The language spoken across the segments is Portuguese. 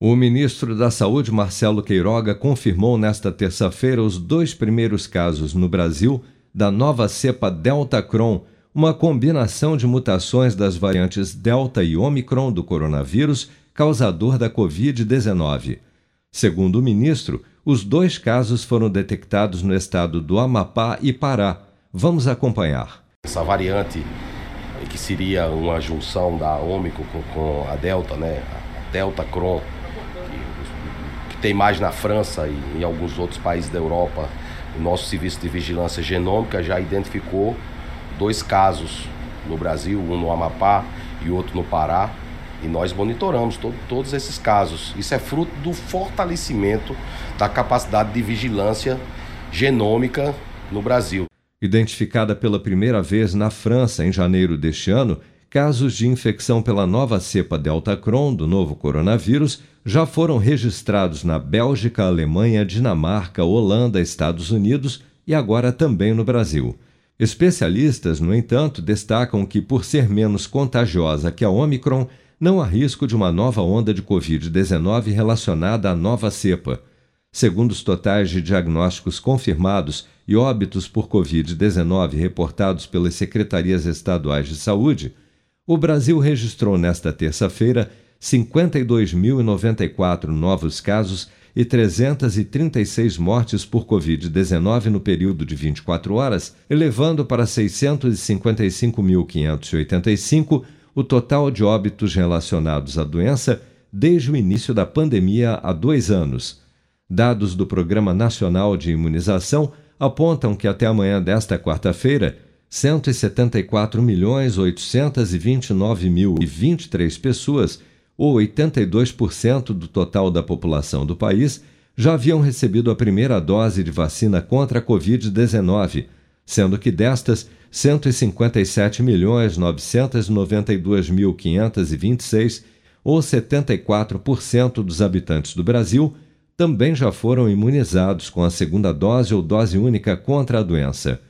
O ministro da Saúde, Marcelo Queiroga, confirmou nesta terça-feira os dois primeiros casos no Brasil da nova cepa Delta Cron, uma combinação de mutações das variantes Delta e Omicron do coronavírus, causador da Covid-19. Segundo o ministro, os dois casos foram detectados no estado do Amapá e Pará. Vamos acompanhar. Essa variante, que seria uma junção da Omicron com a Delta, né? A Delta Cron tem mais na França e em alguns outros países da Europa. O nosso serviço de vigilância genômica já identificou dois casos no Brasil, um no Amapá e outro no Pará. E nós monitoramos todo, todos esses casos. Isso é fruto do fortalecimento da capacidade de vigilância genômica no Brasil. Identificada pela primeira vez na França em janeiro deste ano, casos de infecção pela nova cepa Delta Cron do novo coronavírus já foram registrados na Bélgica, Alemanha, Dinamarca, Holanda, Estados Unidos e agora também no Brasil. Especialistas, no entanto, destacam que, por ser menos contagiosa que a Omicron, não há risco de uma nova onda de Covid-19 relacionada à nova cepa. Segundo os totais de diagnósticos confirmados e óbitos por Covid-19 reportados pelas secretarias estaduais de saúde, o Brasil registrou nesta terça-feira 52.094 novos casos e 336 mortes por Covid-19 no período de 24 horas, elevando para 655.585 o total de óbitos relacionados à doença desde o início da pandemia há dois anos. Dados do Programa Nacional de Imunização apontam que até amanhã desta quarta-feira, 174.829.023 pessoas, ou 82% do total da população do país, já haviam recebido a primeira dose de vacina contra a Covid-19, sendo que destas, 157.992.526, ou 74% dos habitantes do Brasil, também já foram imunizados com a segunda dose ou dose única contra a doença.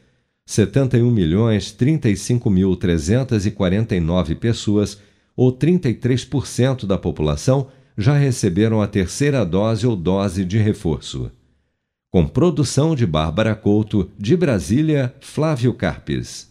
71.035.349 pessoas, ou 33% da população, já receberam a terceira dose ou dose de reforço. Com produção de Bárbara Couto, de Brasília, Flávio Carpes.